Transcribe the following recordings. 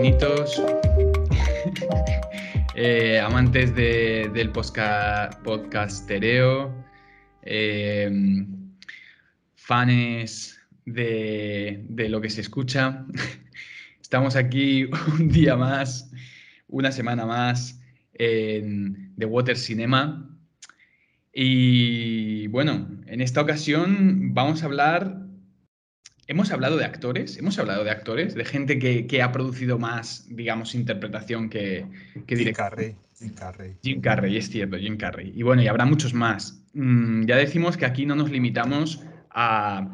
Eh, amantes del podcastereo, eh, fans de, de lo que se escucha. Estamos aquí un día más, una semana más en The Water Cinema. Y bueno, en esta ocasión vamos a hablar Hemos hablado de actores, hemos hablado de actores, de gente que, ha producido más, digamos, interpretación que, que Jim Carrey, Jim Carrey. Jim Carrey, es cierto, Jim Carrey. Y bueno, y habrá muchos más. Mm, ya decimos que aquí no nos limitamos a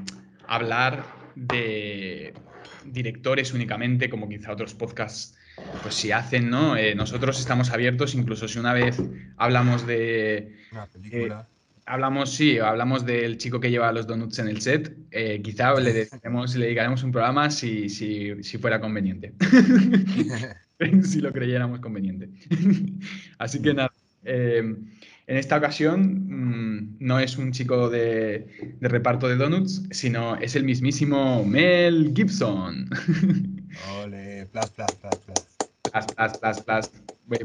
hablar de directores únicamente, como quizá otros podcasts pues si hacen, ¿no? Eh, nosotros estamos abiertos, incluso si una vez hablamos de... Una película. Eh, hablamos, sí, hablamos del chico que lleva los donuts en el set. Eh, quizá le, dedicaremos, le dedicaremos un programa si, si, si fuera conveniente. si lo creyéramos conveniente. Así que nada. Eh, en esta ocasión mmm, no es un chico de, de, reparto de donuts, sino es el mismísimo Mel Gibson. Ole, plas, plas, plas, plas. Plas, plas, plas, plas.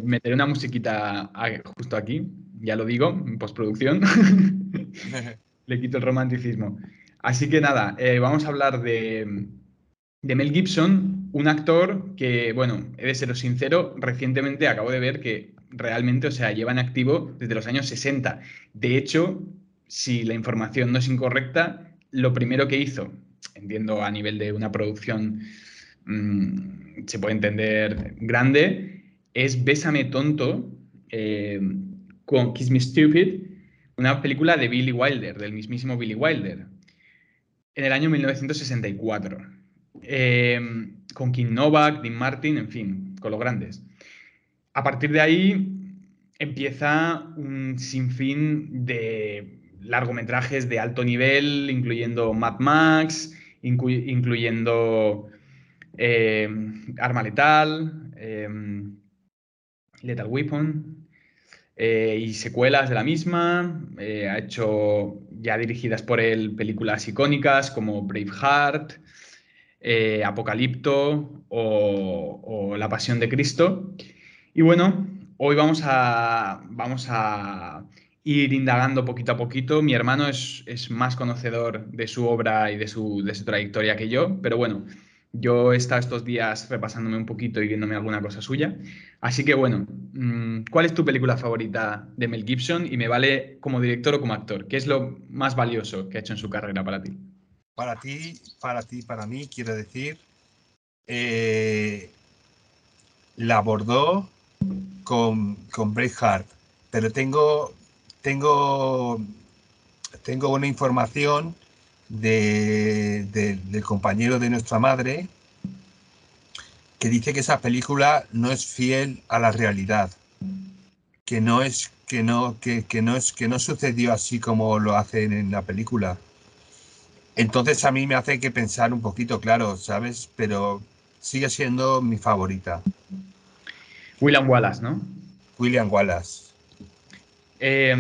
Meteré una musiquita justo aquí ya lo digo, en postproducción, le quito el romanticismo. Así que nada, eh, vamos a hablar de, de, Mel Gibson, un actor que, bueno, he de ser sincero, recientemente acabo de ver que realmente, o sea, lleva en activo desde los años 60. De hecho, si la información no es incorrecta, lo primero que hizo, entiendo a nivel de una producción, mmm, se puede entender grande, es Bésame tonto, eh, con Kiss Me Stupid, una película de Billy Wilder, del mismísimo Billy Wilder, en el año 1964. Eh, con Kim Novak, Dean Martin, en fin, con los grandes. A partir de ahí empieza un sinfín de largometrajes de alto nivel, incluyendo Mad Max, inclu incluyendo eh, Arma Letal, eh, Lethal Weapon, eh, y secuelas de la misma. Eh, ha hecho ya dirigidas por él películas icónicas como Braveheart, eh, Apocalipto o, o, La Pasión de Cristo. Y bueno, hoy vamos a, vamos a ir indagando poquito a poquito. Mi hermano es, es más conocedor de su obra y de su, de su trayectoria que yo, pero bueno, yo he estado estos días repasándome un poquito y viéndome alguna cosa suya. Así que bueno, mm, ¿cuál es tu película favorita de Mel Gibson? Y me vale como director o como actor. ¿Qué es lo más valioso que ha hecho en su carrera para ti? Para ti, para ti, para mí, quiero decir, eh, la abordó con, con Braveheart, pero tengo, tengo, tengo una información de, de, del compañero de nuestra madre que dice que esa película no es fiel a la realidad, que no es que no que, que no es que no sucedió así como lo hacen en la película. Entonces a mí me hace que pensar un poquito, claro, ¿sabes? Pero sigue siendo mi favorita. William Wallace, ¿no? William Wallace. Eh,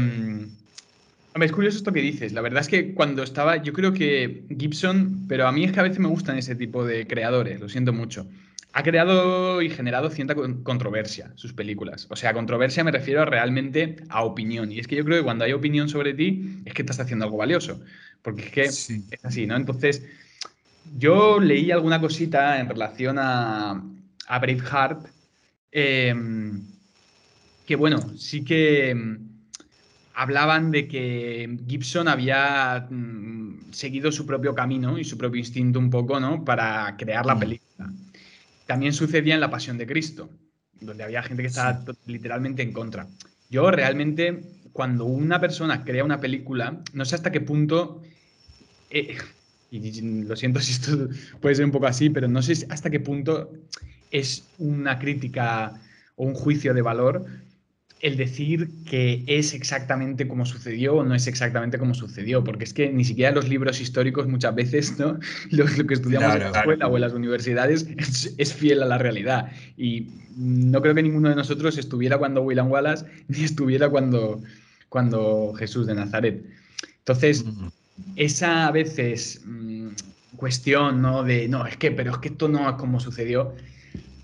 Hombre, es curioso esto que dices. La verdad es que cuando estaba, yo creo que Gibson, pero a mí es que a veces me gustan ese tipo de creadores, lo siento mucho. Ha creado y generado cierta controversia sus películas. O sea, controversia me refiero realmente a opinión. Y es que yo creo que cuando hay opinión sobre ti, es que estás haciendo algo valioso. Porque es que sí. es así, ¿no? Entonces, yo leí alguna cosita en relación a, a Braveheart, eh, que bueno, sí que hablaban de que Gibson había mm, seguido su propio camino y su propio instinto un poco, ¿no? Para crear la película. También sucedía en La Pasión de Cristo, donde había gente que estaba sí. literalmente en contra. Yo realmente, cuando una persona crea una película, no sé hasta qué punto, eh, y lo siento si esto puede ser un poco así, pero no sé hasta qué punto es una crítica o un juicio de valor el decir que es exactamente como sucedió o no es exactamente como sucedió, porque es que ni siquiera los libros históricos muchas veces, ¿no? Lo, lo que estudiamos claro, en la escuela claro. o en las universidades es, es, fiel a la realidad. Y no creo que ninguno de nosotros estuviera cuando William Wallace ni estuviera cuando, cuando Jesús de Nazaret. Entonces, esa a veces, mm, cuestión, ¿no? De, no, es que, pero es que esto no es como sucedió.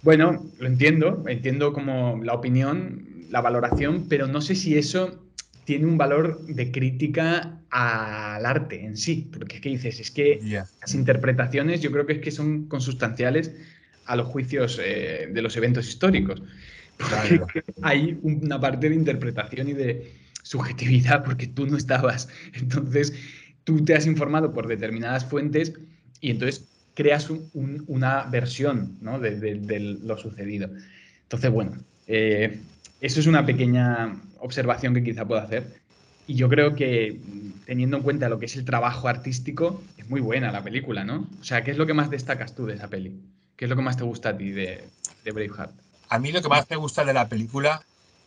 Bueno, lo entiendo, entiendo como la opinión, la valoración, pero no sé si eso tiene un valor de crítica al arte en sí, porque es que dices, es que las interpretaciones yo creo que es que son consustanciales a los juicios eh, de los eventos históricos. Porque hay una parte de interpretación y de subjetividad porque tú no estabas. Entonces, tú te has informado por determinadas fuentes y entonces creas una versión de, lo sucedido. Entonces, bueno, eh, eso es una pequeña observación que quizá pueda hacer. Y yo creo que teniendo en cuenta lo que es el trabajo artístico, es muy buena la película, ¿no? O sea, ¿qué es lo que más destacas tú de esa peli? ¿Qué es lo que más te gusta a ti de, de Braveheart? A mí lo que más me gusta de la película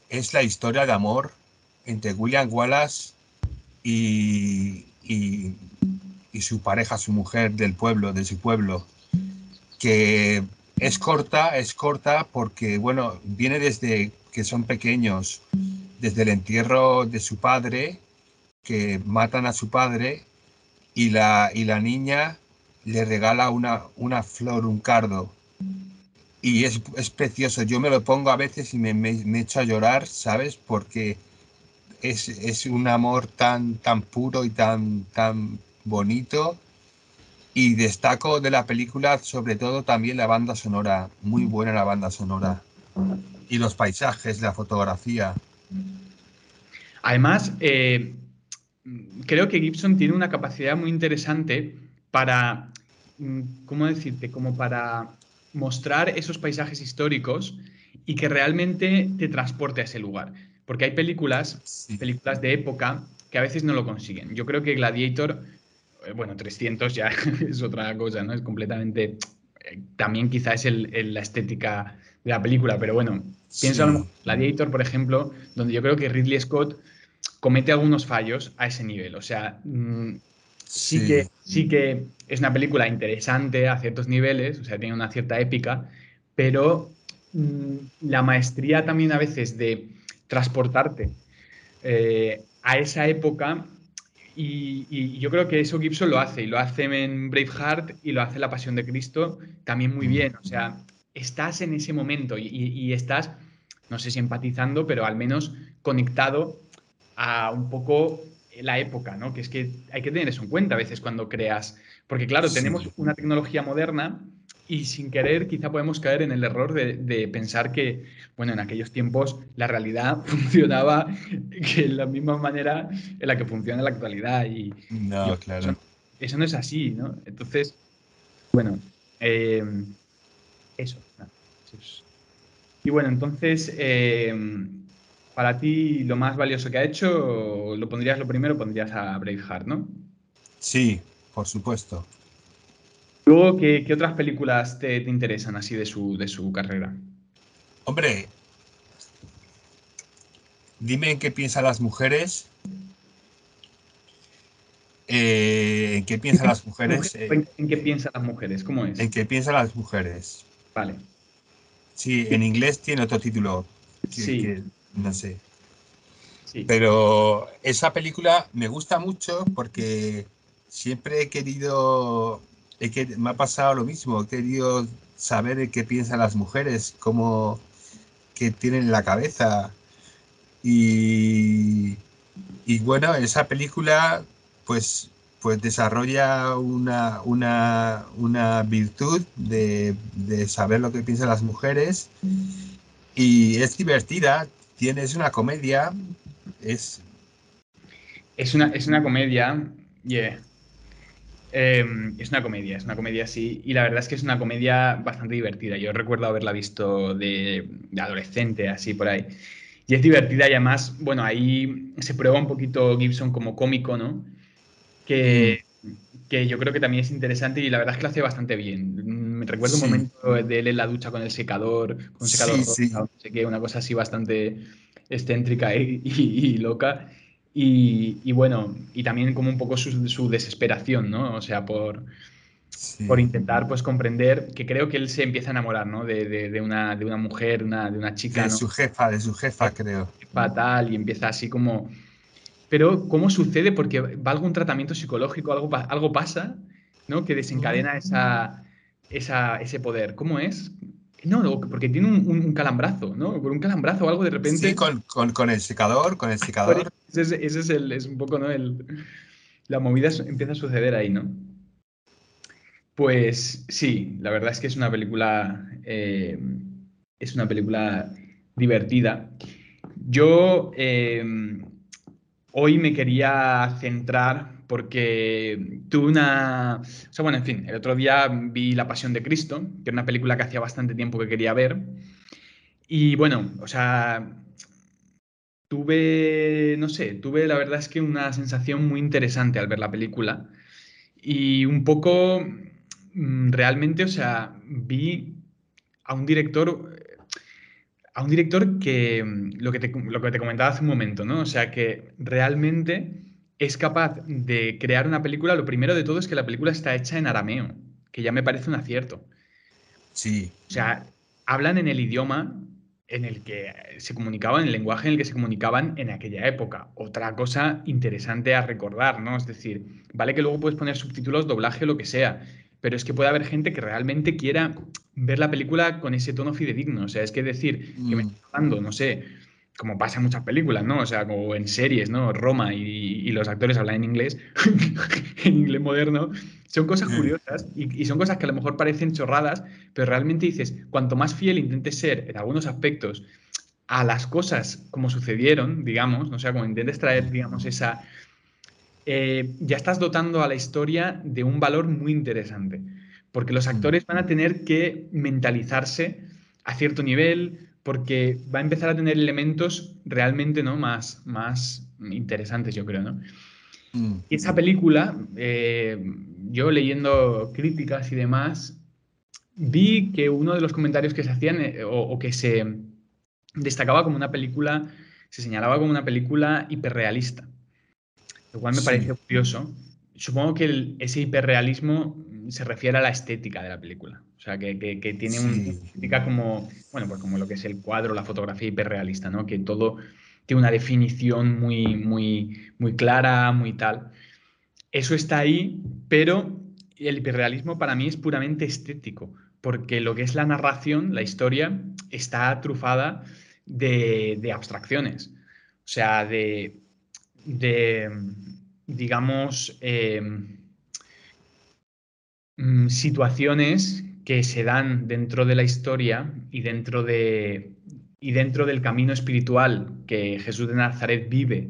es la historia de amor entre William Wallace y, y, su pareja, su mujer del pueblo, de su pueblo, que es corta, es corta porque, bueno, viene desde que son pequeños, desde el entierro de su padre, que matan a su padre, y la, y la niña le regala una, una flor, un cardo. Y es, precioso. Yo me lo pongo a veces y me, me, echo a llorar, ¿sabes? Porque es, un amor tan, tan puro y tan, tan bonito. Y destaco de la película sobre todo también la banda sonora, muy buena la banda sonora. Y los paisajes, la fotografía. Además, eh, creo que Gibson tiene una capacidad muy interesante para, mm, ¿cómo decirte? Como para mostrar esos paisajes históricos y que realmente te transporte a ese lugar. Porque hay películas, películas de época que a veces no lo consiguen. Yo creo que Gladiator, eh, bueno, 300 ya es otra cosa, ¿no? Es completamente... Eh, también quizá es la estética de la película, pero bueno, pienso en Gladiator, por ejemplo, donde yo creo que Ridley Scott comete algunos fallos a ese nivel. O sea, mm, sí, Que, sí que es una película interesante a ciertos niveles, o sea, tiene una cierta épica, pero mm, la maestría también a veces de transportarte eh, a esa época. Y, yo creo que eso Gibson lo hace, y lo hace en Braveheart y lo hace en La Pasión de Cristo también muy bien. O sea, estás en ese momento y, estás, no sé si empatizando, pero al menos conectado a un poco la época, ¿no? Que es que hay que tener eso en cuenta a veces cuando creas. Porque claro, tenemos una tecnología moderna y sin querer quizá podemos caer en el error de, pensar que, bueno, en aquellos tiempos la realidad funcionaba en la misma manera en la que funciona en la actualidad. Y, no, claro. Eso, no es así, ¿no? Entonces, bueno, eh, eso, Y bueno, entonces, eh, para ti lo más valioso que ha hecho, lo pondrías lo primero, pondrías a Braveheart, ¿no? Sí, por supuesto. Luego, ¿qué, otras películas te, interesan así de su, de su carrera? Hombre, dime en qué piensan las mujeres. Eh, ¿En qué piensan las mujeres? ¿En qué piensan las mujeres? ¿Cómo es? En qué piensan las mujeres. Vale. Sí, en inglés tiene otro título. sí. no sé. Sí. Pero esa película me gusta mucho porque siempre he querido es que me ha pasado lo mismo. He querido saber qué piensan las mujeres, cómo qué tienen en la cabeza. Y, y bueno, esa película pues, pues desarrolla una, una, una virtud de, de, saber lo que piensan las mujeres y es divertida, tiene, es una comedia, es... Es una, es una comedia, yeah. Em, es una comedia, es una comedia así, y la verdad es que es una comedia bastante divertida. Yo recuerdo haberla visto de, adolescente, así por ahí. Y es divertida y además, bueno, ahí se prueba un poquito Gibson como cómico, ¿no? Que, que yo creo que también es interesante y la verdad es que lo hace bastante bien. Me recuerdo un momento de él en la ducha con el secador, con un secador sí, no sé qué, una cosa así bastante excéntrica y loca. Y, bueno, y también como un poco su, desesperación, ¿no? O sea, por, por intentar pues comprender que creo que él se empieza a enamorar, ¿no? De, una, de una mujer, una, de una chica. De su jefa, de su jefa, creo. Fatal, y empieza así como... Pero, ¿cómo sucede? Porque va algún tratamiento psicológico, algo, algo pasa, ¿no? Que desencadena esa, ese poder. ¿Cómo es? No, porque tiene un, calambrazo, ¿no? Por un calambrazo o algo de repente. Sí, con, el secador, con el secador. Ese, es, el, es un poco, ¿no? El, la movida empieza a suceder ahí, ¿no? Pues sí, la verdad es que es una película. Eh, es una película divertida. Yo eh, hoy me quería centrar porque tuve una... O sea, bueno, en fin, el otro día vi La Pasión de Cristo, que era una película que hacía bastante tiempo que quería ver. Y bueno, o sea, tuve, no sé, tuve la verdad es que una sensación muy interesante al ver la película. Y un poco, mm, realmente, o sea, vi a un director a un director que lo que, te, lo que te comentaba hace un momento, ¿no? O sea, que realmente es capaz de crear una película, lo primero de todo es que la película está hecha en arameo, que ya me parece un acierto. Sí. O sea, hablan en el idioma en el que se comunicaban, en el lenguaje en el que se comunicaban en aquella época. Otra cosa interesante a recordar, ¿no? Es decir, vale que luego puedes poner subtítulos, doblaje o lo que sea, pero es que puede haber gente que realmente quiera ver la película con ese tono fidedigno. O sea, es que decir que me mm. está hablando, no sé, como pasa en muchas películas, ¿no? O sea, como en series, ¿no? Roma y, los actores hablan en inglés, en inglés moderno. Son cosas curiosas y, son cosas que a lo mejor parecen chorradas, pero realmente dices, cuanto más fiel intentes ser en algunos aspectos a las cosas como sucedieron, digamos, ¿no? o sea, como intentes traer, digamos, esa... Eh, ya estás dotando a la historia de un valor muy interesante, porque los actores van a tener que mentalizarse a cierto nivel, porque va a empezar a tener elementos realmente ¿no? más, más interesantes, yo creo. ¿no? Mm. Esa película, eh, yo leyendo críticas y demás, vi que uno de los comentarios que se hacían eh, o, que se destacaba como una película, se señalaba como una película hiperrealista, lo cual me pareció curioso. Supongo que ese hiperrealismo se refiere a la estética de la película. O sea, que, tiene una estética como, bueno, pues como lo que es el cuadro, la fotografía hiperrealista, ¿no? Que todo tiene una definición muy, muy, muy clara, muy tal. Eso está ahí, pero el hiperrealismo para mí es puramente estético, porque lo que es la narración, la historia, está trufada de, abstracciones. O sea, de, digamos, eh, mm, situaciones que se dan dentro de la historia y dentro, de, y dentro del camino espiritual que Jesús de Nazaret vive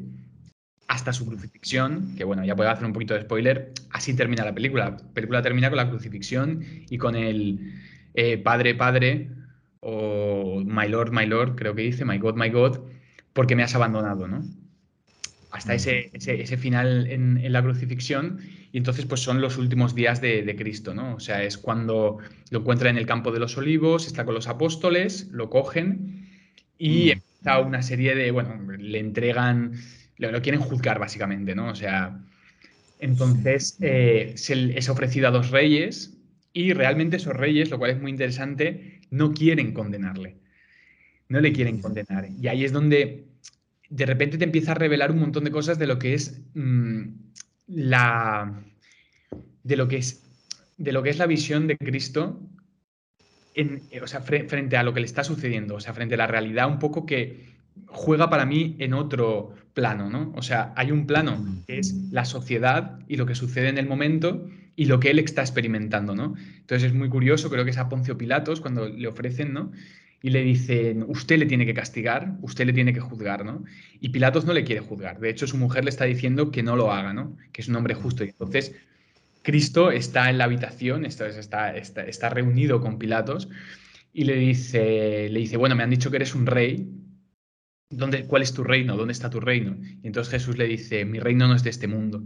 hasta su crucifixión, que bueno, ya puedo hacer un poquito de spoiler, así termina la película. La película termina con la crucifixión y con el eh, Padre, Padre, o My Lord, My Lord, creo que dice, My God, My God, porque me has abandonado, ¿no? Hasta ese, ese, final en, en la crucifixión y entonces, pues son los últimos días de, Cristo, ¿no? O sea, es cuando lo encuentra en el campo de los olivos, está con los apóstoles, lo cogen y mm. empieza una serie de, bueno, le entregan, lo, quieren juzgar básicamente, ¿no? O sea, entonces eh, se es ofrecido a dos reyes y realmente esos reyes, lo cual es muy interesante, no quieren condenarle. No le quieren condenar. Y ahí es donde de repente te empieza a revelar un montón de cosas de lo que es mm, la, de, lo que es, de lo que es la visión de Cristo en, o sea, frente a lo que le está sucediendo, o sea, frente a la realidad un poco que juega para mí en otro plano, ¿no? O sea, hay un plano que es la sociedad y lo que sucede en el momento y lo que él está experimentando, ¿no? Entonces es muy curioso, creo que es a Poncio Pilatos cuando le ofrecen, ¿no? Y le dicen, usted le tiene que castigar, usted le tiene que juzgar, ¿no? Y Pilatos no le quiere juzgar. De hecho, su mujer le está diciendo que no lo haga, ¿no? Que es un hombre justo. Y entonces, Cristo está en la habitación, está, está, está, reunido con Pilatos y le dice, le dice, bueno, me han dicho que eres un rey. ¿Dónde, ¿Cuál es tu reino? ¿Dónde está tu reino? Y entonces Jesús le dice, mi reino no es de este mundo.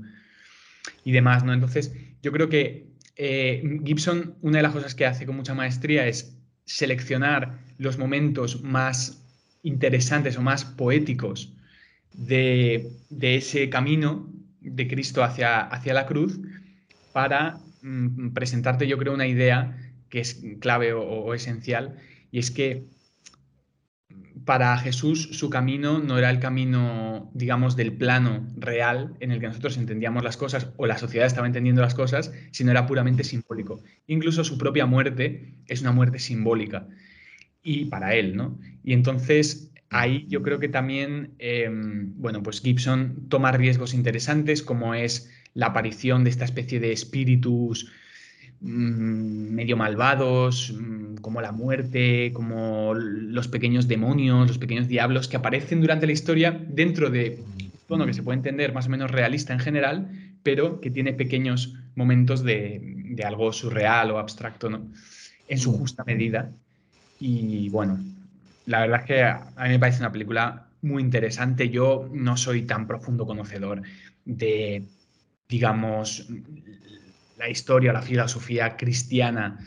Y demás, ¿no? Entonces, yo creo que eh, Gibson, una de las cosas que hace con mucha maestría es seleccionar los momentos más interesantes o más poéticos de, ese camino de Cristo hacia, hacia la cruz para mm, presentarte, yo creo, una idea que es clave o, esencial, y es que para Jesús su camino no era el camino, digamos, del plano real en el que nosotros entendíamos las cosas o la sociedad estaba entendiendo las cosas, sino era puramente simbólico. Incluso su propia muerte es una muerte simbólica y para él, ¿no? Y entonces ahí yo creo que también, em, bueno, pues Gibson toma riesgos interesantes como es la aparición de esta especie de espíritus medio malvados, mm, como la muerte, como los pequeños demonios, los pequeños diablos que aparecen durante la historia dentro de tono que se puede entender más o menos realista en general, pero que tiene pequeños momentos de, algo surreal o abstracto, ¿no? En su justa medida. Y bueno, la verdad es que a mí me parece una película muy interesante. Yo no soy tan profundo conocedor de, digamos, la historia, la filosofía cristiana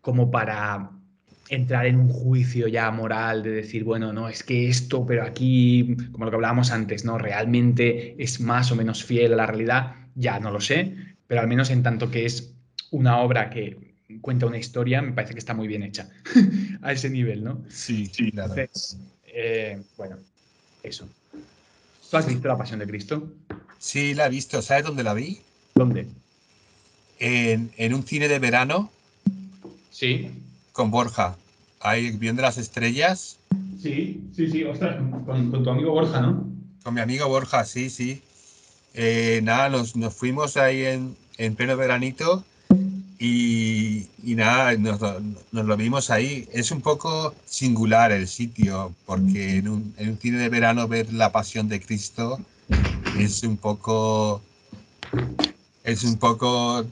como para entrar en un juicio ya moral de decir, bueno, no, es que esto, pero aquí, como lo que hablábamos antes, ¿no? Realmente es más o menos fiel a la realidad, ya no lo sé, pero al menos en tanto que es una obra que cuenta una historia, me parece que está muy bien hecha a ese nivel, ¿no? Sí, sí, claro. Entonces, eh, bueno, eso. ¿Tú has visto La Pasión de Cristo? Sí, la he visto. ¿Sabes dónde la vi? ¿Dónde? En, un cine de verano. Sí. Con Borja. Ahí viendo las estrellas. Sí, sí, sí, ostras, con, tu amigo Borja, ¿no? Con mi amigo Borja, sí, sí. Eh, nada, nos, fuimos ahí en, en pleno veranito y, nada, nos, lo vimos ahí. Es un poco singular el sitio, porque en un, en un cine de verano ver la pasión de Cristo es un poco. Es un poco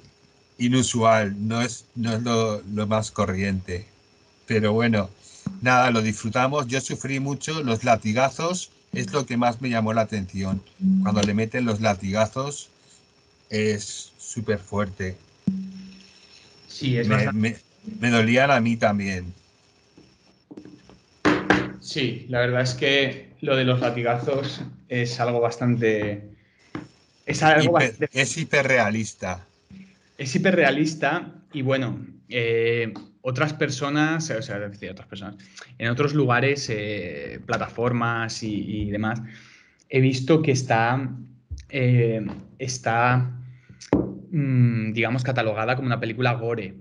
inusual, no es, no es lo, más corriente. Pero bueno, nada, lo disfrutamos. Yo sufrí mucho, los latigazos es lo que más me llamó la atención. Cuando le meten los latigazos es súper fuerte. Sí, es me, me, me, dolían a mí también. Sí, la verdad es que lo de los latigazos es algo bastante... Es algo bastante... Es hiperrealista es hiperrealista y bueno, eh, otras personas, o sea, decir, otras personas, en otros lugares, eh, plataformas y, demás, he visto que está, eh, está mm, digamos, catalogada como una película gore.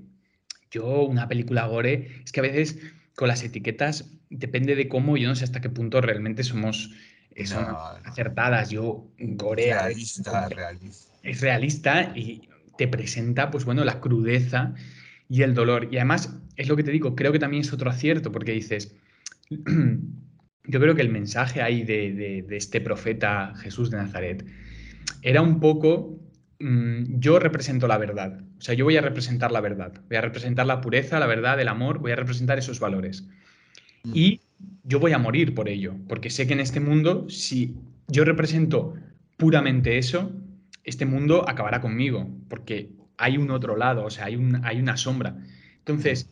Yo, una película gore, es que a veces con las etiquetas depende de cómo, yo no sé hasta qué punto realmente somos acertadas. Yo, gore. Realista, realista. Es realista y te presenta, pues bueno, la crudeza y el dolor. Y además, es lo que te digo, creo que también es otro acierto, porque dices, yo creo que el mensaje ahí de, este profeta Jesús de Nazaret era un poco, mm, yo represento la verdad, o sea, yo voy a representar la verdad, voy a representar la pureza, la verdad, el amor, voy a representar esos valores. Mm. Y yo voy a morir por ello, porque sé que en este mundo, si yo represento puramente eso, este mundo acabará conmigo, porque hay un otro lado, o sea, hay, un, hay una sombra. Entonces,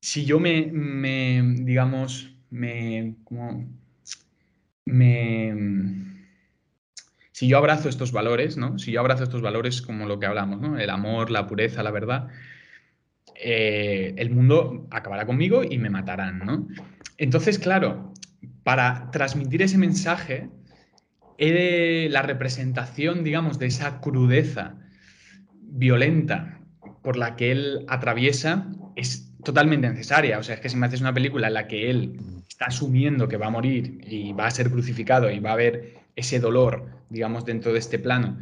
si yo me, me digamos, me, como, me, si yo abrazo estos valores, ¿no? Si yo abrazo estos valores como lo que hablamos, ¿no? El amor, la pureza, la verdad, eh, el mundo acabará conmigo y me matarán, ¿no? Entonces, claro, para transmitir ese mensaje, la representación, digamos, de esa crudeza violenta por la que él atraviesa es totalmente necesaria. O sea, es que si me haces una película en la que él está asumiendo que va a morir y va a ser crucificado y va a haber ese dolor, digamos, dentro de este plano,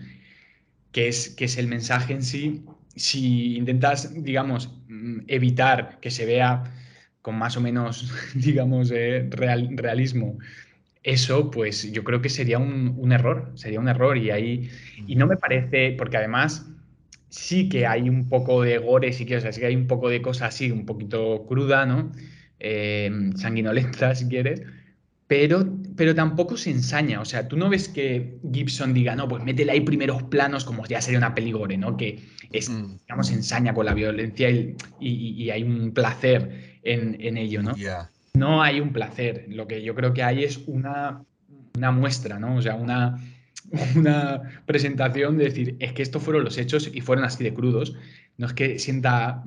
que es, que es el mensaje en sí, si intentas, digamos, evitar que se vea con más o menos, digamos, eh, realismo eso, pues yo creo que sería un, error, sería un error y ahí, y no me parece, porque además sí que hay un poco de gore, sí que, o sea, sí que hay un poco de cosas así, un poquito cruda, ¿no? Eh, sanguinolenta, si quieres, pero, pero tampoco se ensaña, o sea, tú no ves que Gibson diga, no, pues métele ahí primeros planos como ya sería una peli gore, ¿no? Que es, mm. digamos, ensaña con la violencia y, hay un placer en, ello, ¿no? No hay un placer. Lo que yo creo que hay es una, muestra, ¿no? O sea, una, una presentación de decir, es que estos fueron los hechos y fueron así de crudos. No es que sienta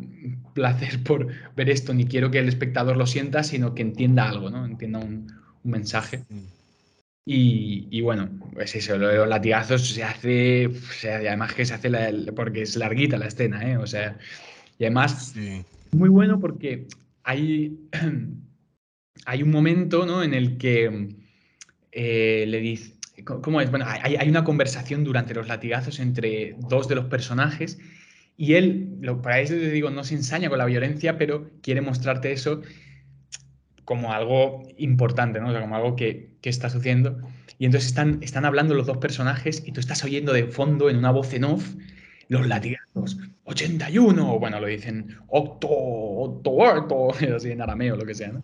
placer por ver esto, ni quiero que el espectador lo sienta, sino que entienda algo, ¿no? Entienda un, un mensaje. Y, bueno, pues eso, los latigazos se hace, o sea, además que se hace porque es larguita la escena, ¿eh? O sea, y además, muy bueno porque hay, hay un momento, ¿no? En el que eh, le dice, ¿cómo es? Bueno, hay, una conversación durante los latigazos entre dos de los personajes y él, para eso te digo, no se ensaña con la violencia, pero quiere mostrarte eso como algo importante, ¿no? O como algo que, que está sucediendo. Y entonces están, están hablando los dos personajes y tú estás oyendo de fondo en una voz en off los latigazos. 81, o bueno, lo dicen octo, octo, octo, así en arameo, lo que sea, ¿no?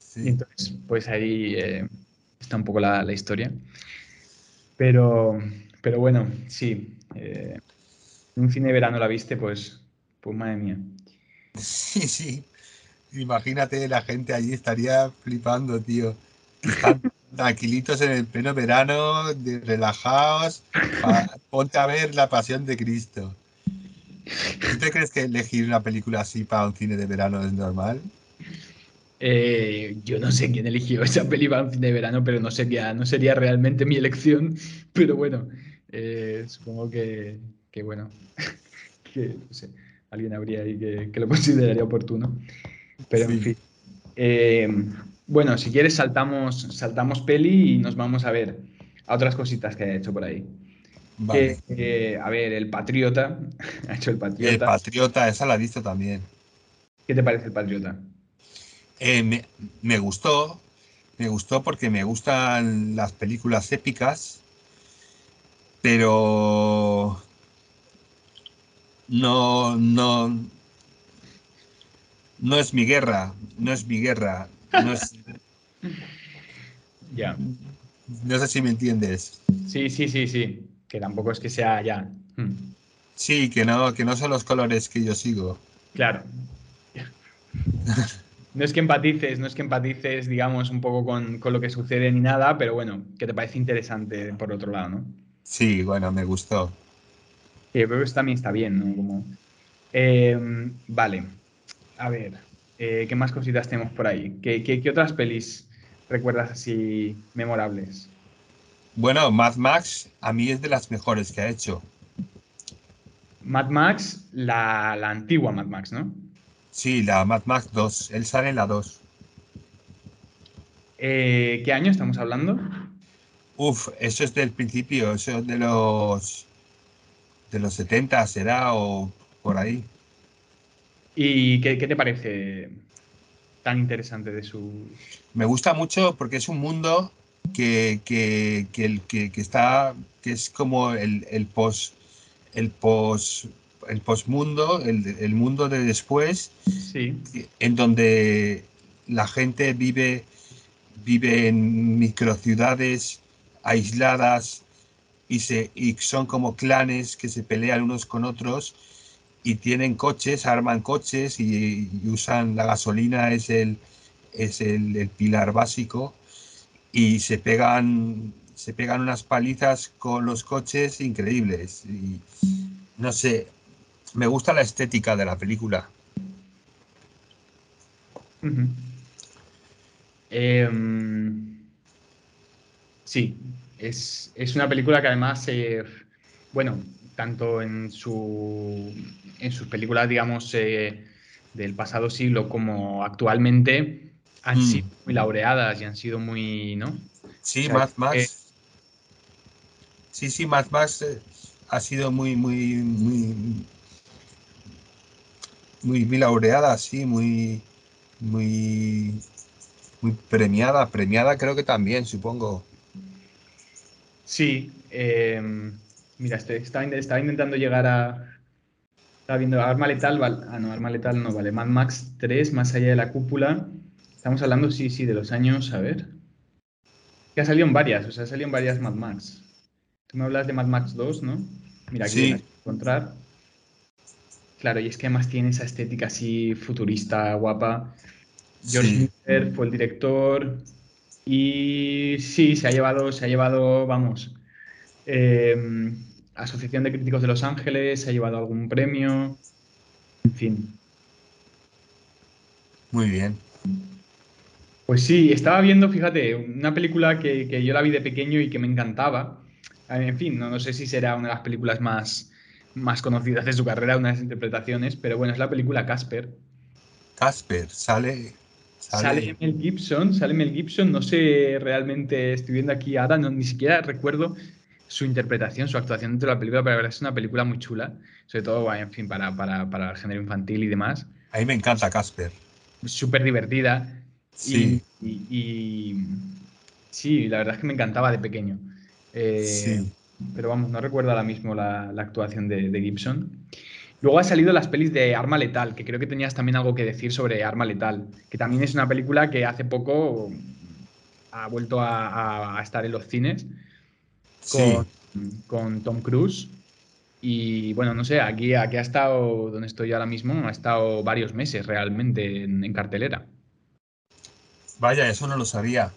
Sí. Entonces, pues ahí eh, está un poco la, la, historia. Pero, pero bueno, sí. Eh, un cine de verano la viste, pues, pues madre mía. Sí, sí. Imagínate, la gente allí estaría flipando, tío. tranquilitos en el pleno verano, relajados. ponte a ver La Pasión de Cristo. ¿Tú te crees que elegir una película así para un cine de verano es normal? Eh, yo no sé quién eligió esa peli para un cine de verano, pero no sería, no sería realmente mi elección. Pero bueno, eh, supongo que, que bueno, que no sé, alguien habría ahí que, que lo consideraría oportuno. Pero en fin. Eh, bueno, si quieres saltamos, saltamos peli y nos vamos a ver a otras cositas que ha hecho por ahí. Vale. A ver, el Patriota. ha hecho el Patriota. El Patriota, esa la he visto también. ¿Qué te parece el Patriota? Eh, me, me, gustó. Me gustó porque me gustan las películas épicas. Pero no, no, no es mi guerra, no es mi guerra, no es... ya. No sé si me entiendes. Sí, sí, sí, sí, que tampoco es que sea ya. Hmm. Sí, que no, que no son los colores que yo sigo. Claro. No es que empatices, no es que empatices, digamos, un poco con, con, lo que sucede ni nada, pero bueno, que te parece interesante por otro lado, ¿no? Sí, bueno, me gustó. Creo que eso también está bien, ¿no? Como, eh, vale, a ver, eh, ¿qué más cositas tenemos por ahí? ¿Qué, qué, otras pelis recuerdas así memorables? Bueno, Mad Max a mí es de las mejores que ha hecho. Mad Max, la, la antigua Mad Max, ¿no? Sí, la Mad Max 2. Él sale en la 2. Eh, ¿Qué año estamos hablando? Uf, eso es del principio, eso es de los de los 70 será o por ahí. ¿Y qué, te parece tan interesante de su...? Me gusta mucho porque es un mundo que, que, que, que está, que es como el, el post, el post, el postmundo, el, el mundo de después, sí. en donde la gente vive, vive en microciudades aisladas y, se, y son como clanes que se pelean unos con otros y tienen coches, arman coches y, usan la gasolina, es el, es el, pilar básico y se pegan, se pegan unas palizas con los coches increíbles. Y, no sé, me gusta la estética de la película. Em, sí, es, una película que además, eh, bueno, tanto en, su, en sus películas, digamos, eh, del pasado siglo como actualmente, han mm. sido muy laureadas y han sido muy, ¿no? Sí, más, más. sí, sí, más, más eh, ha sido muy, muy, muy, muy, muy laureada, sí, muy, muy, muy premiada, premiada creo que también, supongo. Sí, eh, Mira, este, estaba, intentando llegar a. Estaba viendo Arma Letal. ah, no, Arma Letal no vale. Mad Max 3, más allá de la cúpula. Estamos hablando, sí, sí, de los años. A ver. Que ha salido en varias, o sea, ha salido en varias Mad Max. Tú me hablas de Mad Max 2, ¿no? Mira, aquí sí. encontrar. Claro, y es que además tiene esa estética así futurista, guapa. George Miller fue el director. Y sí, se ha llevado, se ha llevado, vamos. Eh, Asociación de Críticos de Los Ángeles, ha llevado algún premio, en fin. Muy bien. Pues sí, estaba viendo, fíjate, una película que, yo la vi de pequeño y que me encantaba. En fin, no, no sé si será una de las películas más, más conocidas de su carrera, una de las interpretaciones, pero bueno, es la película Casper. Casper, sale, sale. Mel Gibson, sale Mel Gibson, no sé realmente, estoy viendo aquí ahora, no, ni siquiera recuerdo su interpretación, su actuación dentro de la película, pero la verdad es una película muy chula, sobre todo, en fin, para, para, para el género infantil y demás. A mí me encanta Casper. Súper divertida. Sí. Y, sí, la verdad es que me encantaba de pequeño. Eh, sí. Pero vamos, no recuerdo ahora mismo la, actuación de, Gibson. Luego ha salido las pelis de Arma Letal, que creo que tenías también algo que decir sobre Arma Letal, que también es una película que hace poco ha vuelto a, estar en los cines con, con, Tom Cruise. Y bueno, no sé, aquí, aquí ha estado, donde estoy ahora mismo, ha estado varios meses realmente en cartelera. Vaya, eso no lo sabía.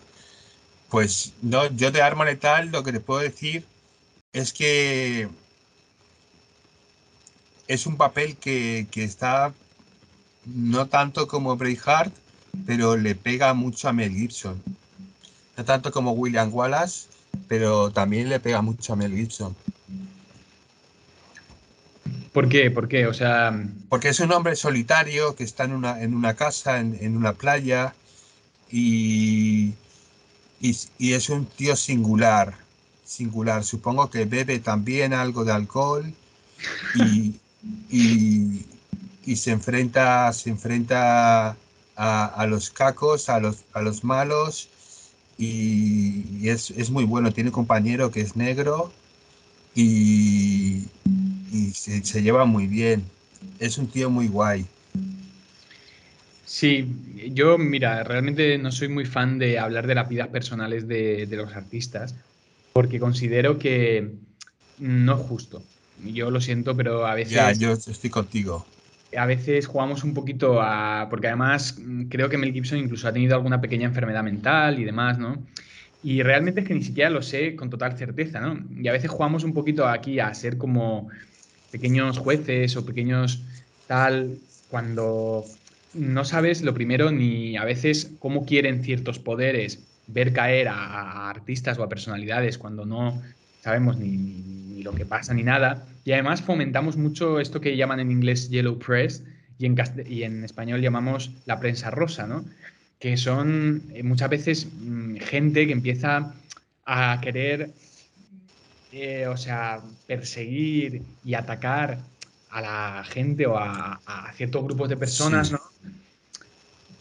Pues no, yo de arma letal lo que te puedo decir es que es un papel que, está no tanto como Braveheart, pero le pega mucho a Mel Gibson. No tanto como William Wallace, pero también le pega mucho a Mel Gibson. ¿Por qué? ¿Por qué? O sea. Porque es un hombre solitario que está en una, en una casa, en, en una playa, y, y, es un tío singular, singular. Supongo que bebe también algo de alcohol y, y, se enfrenta, se enfrenta a, los cacos, a los, a los malos y, es, es, muy bueno. Tiene un compañero que es negro y, se, se lleva muy bien. Es un tío muy guay. Sí, yo, mira, realmente no soy muy fan de hablar de las vidas personales de, los artistas, porque considero que no es justo. Yo lo siento, pero a veces... Ya, yo estoy contigo. A veces jugamos un poquito a... Porque además mm, creo que Mel Gibson incluso ha tenido alguna pequeña enfermedad mental y demás, ¿no? Y realmente es que ni siquiera lo sé con total certeza, ¿no? Y a veces jugamos un poquito aquí a ser como pequeños jueces o pequeños tal, cuando no sabes lo primero ni a veces cómo quieren ciertos poderes ver caer a, artistas o a personalidades cuando no sabemos ni, lo que pasa ni nada. Y además fomentamos mucho esto que llaman en inglés yellow press y en, y en español llamamos la prensa rosa, ¿no? Que son eh, muchas veces mm, gente que empieza a querer, eh, o sea, perseguir y atacar a la gente o a, ciertos grupos de personas, ¿no?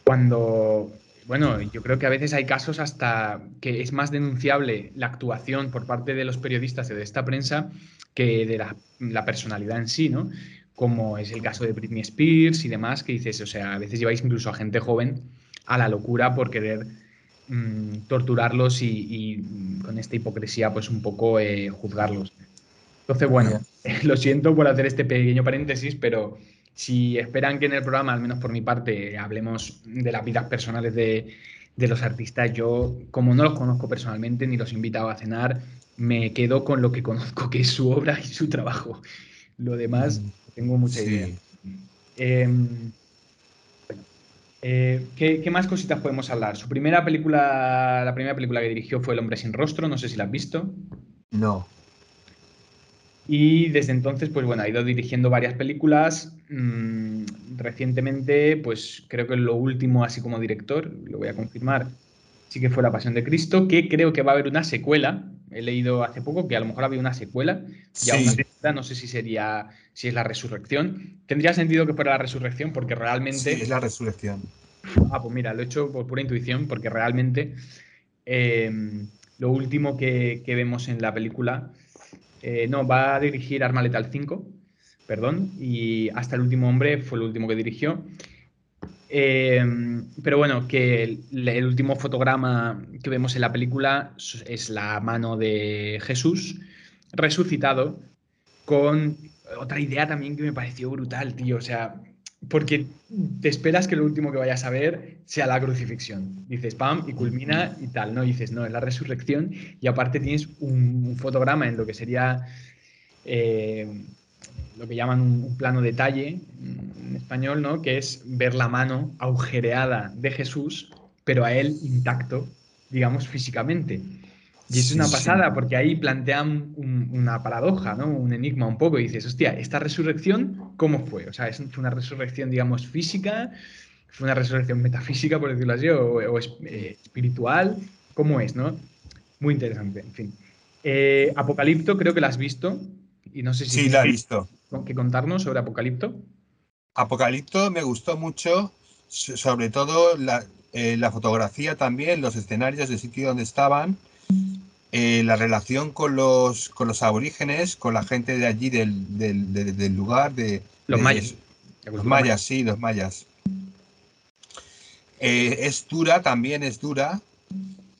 Cuando, bueno, yo creo que a veces hay casos hasta que es más denunciable la actuación por parte de los periodistas y de esta prensa que de la, personalidad en sí, ¿no? Como es el caso de Britney Spears y demás, que dices, o sea, a veces lleváis incluso a gente joven a la locura por querer mm, torturarlos y, con esta hipocresía, pues un poco eh, juzgarlos. Entonces, bueno, lo siento por hacer este pequeño paréntesis, pero si esperan que en el programa, al menos por mi parte, hablemos de las vidas personales de, los artistas, yo, como no los conozco personalmente ni los he invitado a cenar, me quedo con lo que conozco, que es su obra y su trabajo. Lo demás, mm, tengo mucha idea. Em, eh, ¿qué, más cositas podemos hablar? Su primera película, la primera película que dirigió fue El hombre sin rostro, no sé si la has visto. No. Y desde entonces, pues bueno, ha ido dirigiendo varias películas. Mm, recientemente, pues creo que lo último, así como director, lo voy a confirmar, sí que fue La Pasión de Cristo, que creo que va a haber una secuela. He leído hace poco que a lo mejor había una secuela. Ya una no sé si sería, si es la resurrección. Tendría sentido que fuera la resurrección porque realmente... Sí, es la resurrección. Ah, pues mira, lo he hecho por pura intuición porque realmente eh, lo último que, que vemos en la película eh, no, va a dirigir Arma Letal 5, perdón, y hasta el último hombre fue el último que dirigió. Eh, pero bueno, que el, último fotograma que vemos en la película es la mano de Jesús resucitado con otra idea también que me pareció brutal, tío. O sea, porque te esperas que lo último que vayas a ver sea la crucifixión. Dices, pam, y culmina y tal, ¿no? dices, no, es la resurrección y aparte tienes un, fotograma en lo que sería eh, lo que llaman un, plano detalle en español, ¿no? Que es ver la mano agujereada de Jesús pero a él intacto, digamos, físicamente. Y es una pasada porque ahí plantean una paradoja, ¿no? Un enigma un poco. Y dices, hostia, ¿esta resurrección cómo fue? O sea, ¿es una resurrección, digamos, física? ¿Fue una resurrección metafísica, por decirlo así? ¿O, eh, espiritual? ¿Cómo es, no? Muy interesante, en fin. Eh, Apocalipto, creo que la has visto. Y no sé si... Sí, la he visto. ¿Qué contarnos sobre Apocalipto? Apocalipto me gustó mucho, sobre todo la, eh, la fotografía también, los escenarios, el sitio donde estaban, eh, la relación con los, con los aborígenes, con la gente de allí, del, del, lugar, de... Los mayas. Los mayas, sí, los mayas. Eh, es dura, también es dura,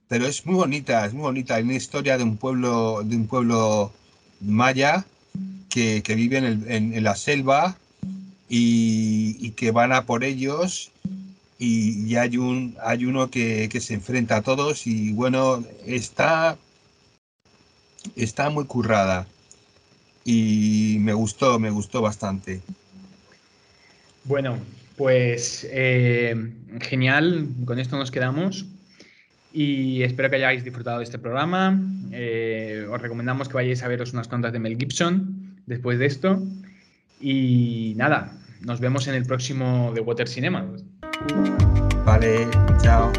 pero es muy bonita, es muy bonita. Hay una historia de un pueblo, de un pueblo maya que, que vive en, en, la selva y, y, que van a por ellos y, hay, un, hay uno que, se enfrenta a todos y bueno, está, está muy currada y me gustó, me gustó bastante. Bueno, pues eh, genial, con esto nos quedamos y espero que hayáis disfrutado de este programa. Eh, os recomendamos que vayáis a veros unas cuantas de Mel Gibson después de esto. Y nada, nos vemos en el próximo The Water Cinema. Vale, chao.